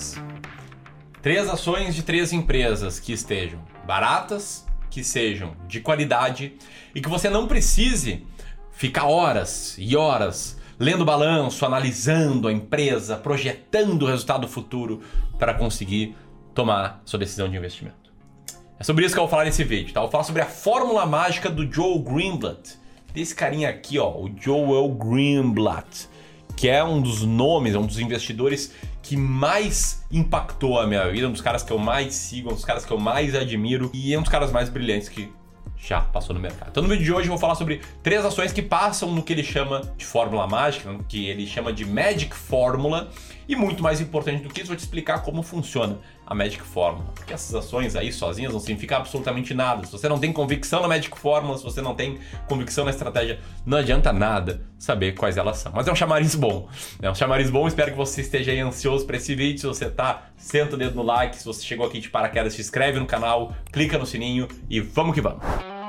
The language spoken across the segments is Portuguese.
ações. Três ações de três empresas que estejam baratas, que sejam de qualidade e que você não precise ficar horas e horas lendo balanço, analisando a empresa, projetando o resultado futuro para conseguir tomar sua decisão de investimento. É sobre isso que eu vou falar nesse vídeo, tá? Eu vou falar sobre a fórmula mágica do Joe Greenblatt, desse carinha aqui, ó, o Joel Greenblatt, que é um dos nomes, um dos investidores que mais impactou a minha vida, um dos caras que eu mais sigo, um dos caras que eu mais admiro e é um dos caras mais brilhantes que já passou no mercado. Então no vídeo de hoje eu vou falar sobre três ações que passam no que ele chama de fórmula mágica, que ele chama de Magic Fórmula, e muito mais importante do que isso, vou te explicar como funciona a Magic Fórmula. Porque essas ações aí sozinhas não significam absolutamente nada. Se você não tem convicção na Magic Fórmula, se você não tem convicção na estratégia, não adianta nada saber quais elas são. Mas é um chamariz bom. É um chamariz bom, espero que você esteja aí ansioso para esse vídeo. Se você tá, senta o dedo no like. Se você chegou aqui de paraquedas, se inscreve no canal, clica no sininho e vamos que vamos.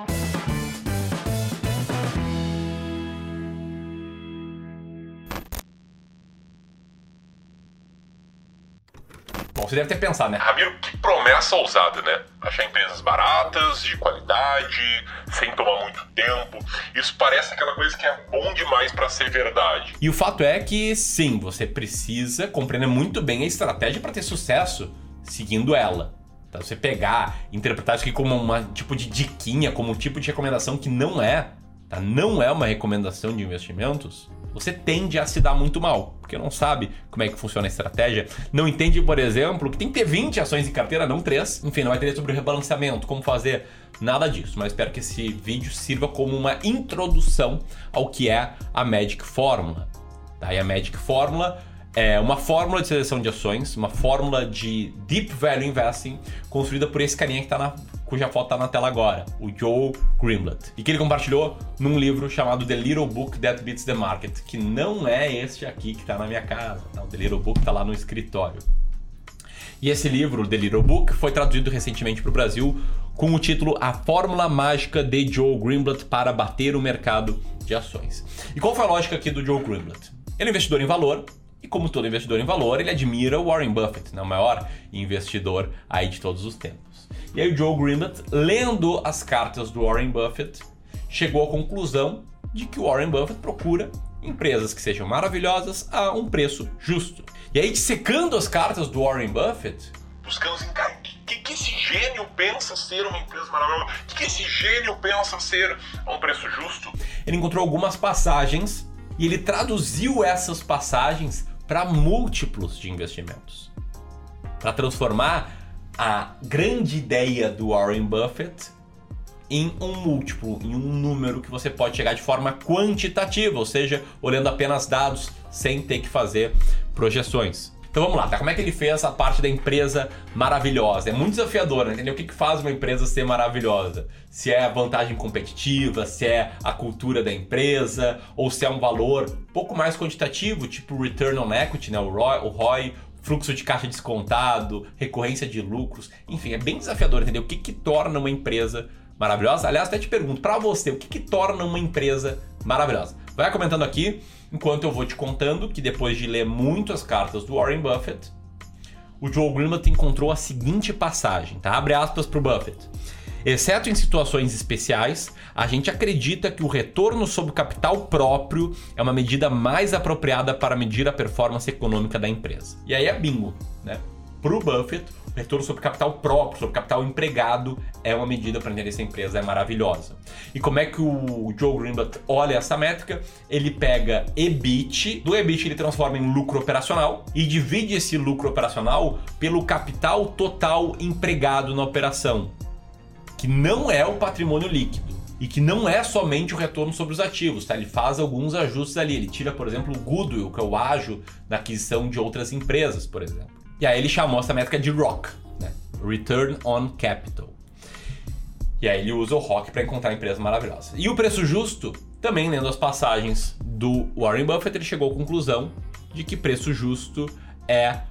Bom, você deve ter pensado, né? Ramiro, que promessa ousada, né? Achar empresas baratas, de qualidade, sem tomar muito tempo. Isso parece aquela coisa que é bom demais para ser verdade. E o fato é que sim, você precisa compreender muito bem a estratégia para ter sucesso seguindo ela. Tá? Você pegar, interpretar isso aqui como um tipo de diquinha, como um tipo de recomendação que não é, tá? Não é uma recomendação de investimentos você tende a se dar muito mal, porque não sabe como é que funciona a estratégia, não entende, por exemplo, que tem que ter 20 ações em carteira, não 3. Enfim, não vai entender sobre o rebalanceamento, como fazer, nada disso. Mas espero que esse vídeo sirva como uma introdução ao que é a Magic Fórmula. Tá? E a Magic Fórmula é uma fórmula de seleção de ações, uma fórmula de Deep Value Investing, construída por esse carinha que está na cuja foto está na tela agora, o Joe Greenblatt, e que ele compartilhou num livro chamado The Little Book That Beats the Market, que não é este aqui que está na minha casa, tá? o The Little Book está lá no escritório. E esse livro, The Little Book, foi traduzido recentemente para o Brasil com o título A Fórmula Mágica de Joe Greenblatt para bater o mercado de ações. E qual foi a lógica aqui do Joe Greenblatt? Ele é investidor em valor, e como todo investidor em valor, ele admira o Warren Buffett, né, o maior investidor aí de todos os tempos. E aí o Joe Greenblatt, lendo as cartas do Warren Buffett, chegou à conclusão de que o Warren Buffett procura empresas que sejam maravilhosas a um preço justo. E aí, secando as cartas do Warren Buffett, buscando assim, cara, o que, que esse gênio pensa ser uma empresa maravilhosa? O que, que esse gênio pensa ser a um preço justo? Ele encontrou algumas passagens e ele traduziu essas passagens para múltiplos de investimentos. Para transformar a grande ideia do Warren Buffett em um múltiplo, em um número que você pode chegar de forma quantitativa, ou seja, olhando apenas dados sem ter que fazer projeções. Então vamos lá, tá? Como é que ele fez a parte da empresa maravilhosa? É muito desafiador, né? entendeu? O que, que faz uma empresa ser maravilhosa? Se é a vantagem competitiva, se é a cultura da empresa, ou se é um valor pouco mais quantitativo, tipo return on equity, né? O o ROI fluxo de caixa descontado, recorrência de lucros, enfim, é bem desafiador entender o que, que torna uma empresa maravilhosa. Aliás, até te pergunto, para você, o que, que torna uma empresa maravilhosa? Vai comentando aqui, enquanto eu vou te contando que depois de ler muitas cartas do Warren Buffett, o Joe Greenblatt encontrou a seguinte passagem, tá? Abre aspas para o Buffett. Exceto em situações especiais, a gente acredita que o retorno sobre capital próprio é uma medida mais apropriada para medir a performance econômica da empresa. E aí é bingo, né? Para o Buffett, o retorno sobre capital próprio, sobre capital empregado, é uma medida para entender se a empresa é maravilhosa. E como é que o Joe Greenblatt olha essa métrica? Ele pega EBIT, do EBIT ele transforma em lucro operacional e divide esse lucro operacional pelo capital total empregado na operação que não é o patrimônio líquido e que não é somente o retorno sobre os ativos, tá? Ele faz alguns ajustes ali. Ele tira, por exemplo, o goodwill, que é o ágio na aquisição de outras empresas, por exemplo. E aí ele chamou essa métrica de ROC, né? Return on Capital. E aí ele usa o ROC para encontrar empresas maravilhosas. E o preço justo, também lendo as passagens do Warren Buffett, ele chegou à conclusão de que preço justo é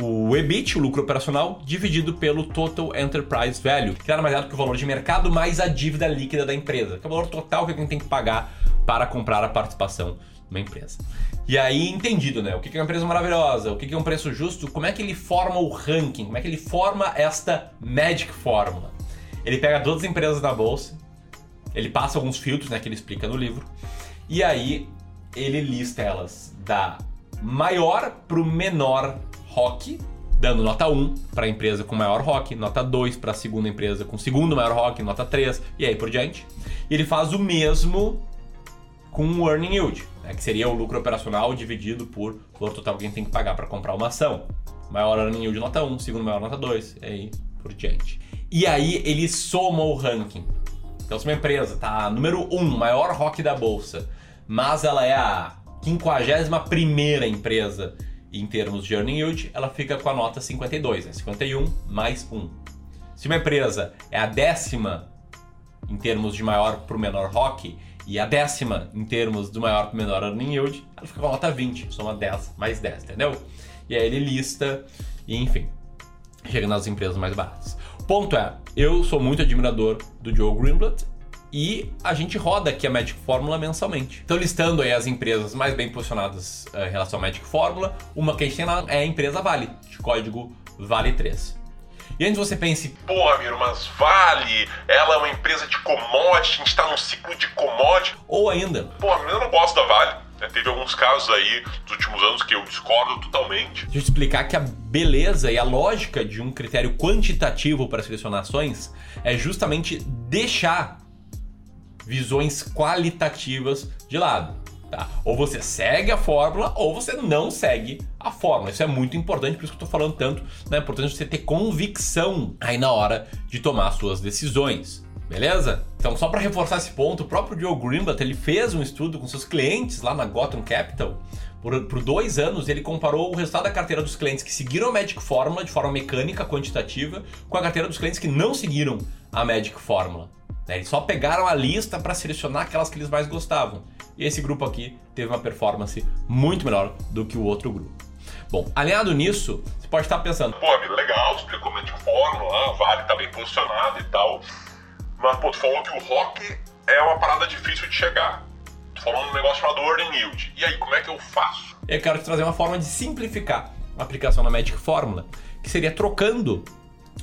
o EBIT, o lucro operacional, dividido pelo Total Enterprise Value, que nada mais é do que o valor de mercado mais a dívida líquida da empresa, que é o valor total que alguém tem que pagar para comprar a participação uma empresa. E aí, entendido, né? O que é uma empresa maravilhosa, o que é um preço justo, como é que ele forma o ranking, como é que ele forma esta Magic Fórmula. Ele pega todas as empresas da bolsa, ele passa alguns filtros, né, que ele explica no livro, e aí ele lista elas da maior para o menor rock, dando nota 1 para a empresa com maior rock, nota 2 para a segunda empresa com segundo maior rock, nota 3 e aí por diante. E ele faz o mesmo com o earning yield, né, que seria o lucro operacional dividido por valor total que a gente tem que pagar para comprar uma ação. Maior earning yield nota 1, segundo maior nota 2 e aí por diante. E aí ele soma o ranking. Então se uma empresa tá número 1, maior rock da bolsa, mas ela é a 51 empresa em termos de earning yield, ela fica com a nota 52, né? 51 mais 1. Se uma empresa é a décima em termos de maior para o menor ROC e a décima em termos do maior para o menor earning yield, ela fica com a nota 20, soma 10 mais 10, entendeu? E aí ele lista e enfim, chega nas empresas mais baratas. O ponto é, eu sou muito admirador do Joe Greenblatt e a gente roda aqui a Magic Fórmula mensalmente. Então, listando aí as empresas mais bem posicionadas uh, em relação à Magic Fórmula, uma que a gente tem lá é a empresa Vale, de código Vale3. E antes você pense, porra, Miro, mas Vale, ela é uma empresa de commodity, a gente está num ciclo de commodity. Ou ainda, porra, eu não gosto da Vale. Né? Teve alguns casos aí dos últimos anos que eu discordo totalmente. Deixa eu explicar que a beleza e a lógica de um critério quantitativo para selecionar ações é justamente deixar visões qualitativas de lado. Tá? Ou você segue a fórmula ou você não segue a fórmula. Isso é muito importante, por isso que eu estou falando tanto. Né? É importante você ter convicção aí na hora de tomar suas decisões. Beleza? Então, só para reforçar esse ponto, o próprio Joe Greenblatt ele fez um estudo com seus clientes lá na Gotham Capital. Por, por dois anos, ele comparou o resultado da carteira dos clientes que seguiram a Magic Fórmula de forma mecânica, quantitativa, com a carteira dos clientes que não seguiram a Magic Fórmula. Né? Eles só pegaram a lista para selecionar aquelas que eles mais gostavam. E esse grupo aqui teve uma performance muito melhor do que o outro grupo. Bom, alinhado nisso, você pode estar pensando: pô, amigo, legal, explicou de fórmula, vale, tá bem posicionado e tal. Mas, pô, tu falou que o rock é uma parada difícil de chegar. Tu falou um negócio chamado Earning Yield. E aí, como é que eu faço? Eu quero te trazer uma forma de simplificar a aplicação da Magic Fórmula, que seria trocando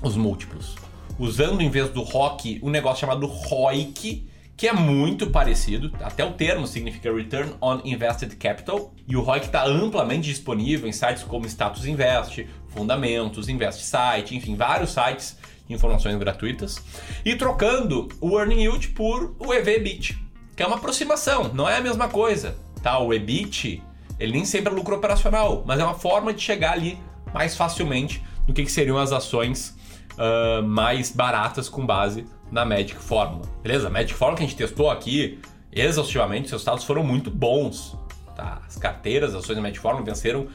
os múltiplos usando em vez do ROC um negócio chamado ROIC, que é muito parecido, até o termo significa Return on Invested Capital, e o ROIC está amplamente disponível em sites como Status Invest, Fundamentos, Invest Site, enfim, vários sites informações gratuitas, e trocando o Earning Yield por o EV-EBIT, que é uma aproximação, não é a mesma coisa, tá? O EBIT, ele nem sempre é lucro operacional, mas é uma forma de chegar ali mais facilmente no que, que seriam as ações uh, mais baratas com base na Magic Fórmula. Beleza? A Magic Fórmula que a gente testou aqui exaustivamente, os resultados foram muito bons. Tá? As carteiras, as ações da Magic Fórmula venceram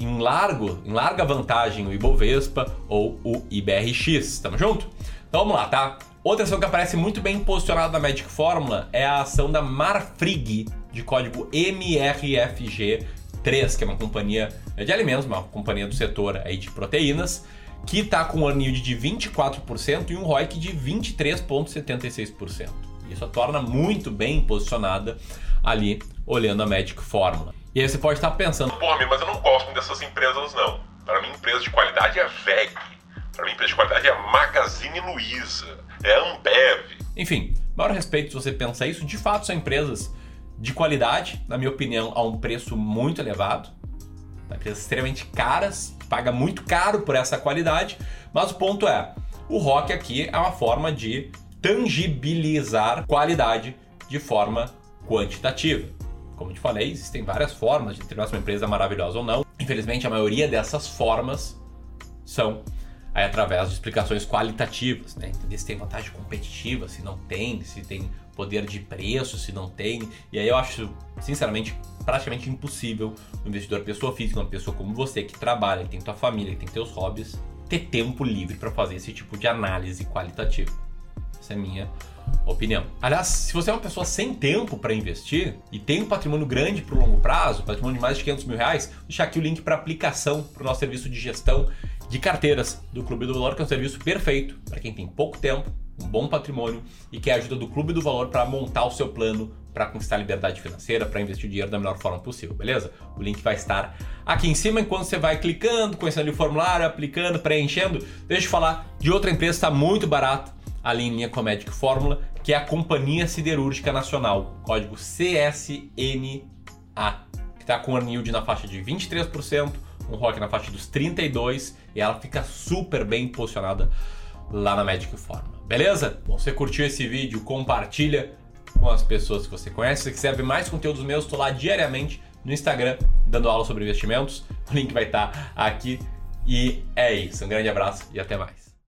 em largo, em larga vantagem o Ibovespa ou o IBRX. Tamo junto? Então vamos lá, tá? Outra ação que aparece muito bem posicionada na Magic Fórmula é a ação da Marfrig, de código MRFG3, que é uma companhia de alimentos, uma companhia do setor aí de proteínas, que está com um yield de 24% e um ROIC de 23,76%. Isso a torna muito bem posicionada ali, olhando a Magic Fórmula. E aí você pode estar pensando... Pô, mas eu não gosto dessas empresas, não. Para mim, empresa de qualidade é VEG. Para mim, empresa de qualidade é Magazine Luiza, é Ambev. Enfim, maior respeito se você pensa isso. De fato, são empresas de qualidade, na minha opinião, a um preço muito elevado. Empresas extremamente caras paga muito caro por essa qualidade, mas o ponto é, o rock aqui é uma forma de tangibilizar qualidade de forma quantitativa. Como te falei, existem várias formas de determinar se uma empresa é maravilhosa ou não. Infelizmente, a maioria dessas formas são aí, através de explicações qualitativas, né? Entender se tem vantagem competitiva, se não tem, se tem poder de preço, se não tem. E aí eu acho, sinceramente, praticamente impossível um investidor pessoa física, uma pessoa como você que trabalha, que tem tua família, que tem teus hobbies, ter tempo livre para fazer esse tipo de análise qualitativa. Essa é a minha opinião. Aliás, se você é uma pessoa sem tempo para investir e tem um patrimônio grande para o longo prazo, patrimônio de mais de 500 mil reais, deixar aqui o link para aplicação para o nosso serviço de gestão de carteiras do Clube do Valor, que é um serviço perfeito para quem tem pouco tempo um bom patrimônio e quer a ajuda do Clube do Valor para montar o seu plano para conquistar liberdade financeira, para investir dinheiro da melhor forma possível, beleza? O link vai estar aqui em cima enquanto você vai clicando, conhecendo o formulário, aplicando, preenchendo. Deixa eu falar de outra empresa está muito barata ali em linha com a Magic Fórmula, que é a Companhia Siderúrgica Nacional, código CSNA, que está com earn yield na faixa de 23%, um ROC na faixa dos 32% e ela fica super bem posicionada lá na Magic Fórmula. Beleza? Bom, você curtiu esse vídeo, compartilha com as pessoas que você conhece. Se quiser ver mais conteúdos meus, estou lá diariamente no Instagram dando aula sobre investimentos. O link vai estar aqui. E é isso. Um grande abraço e até mais.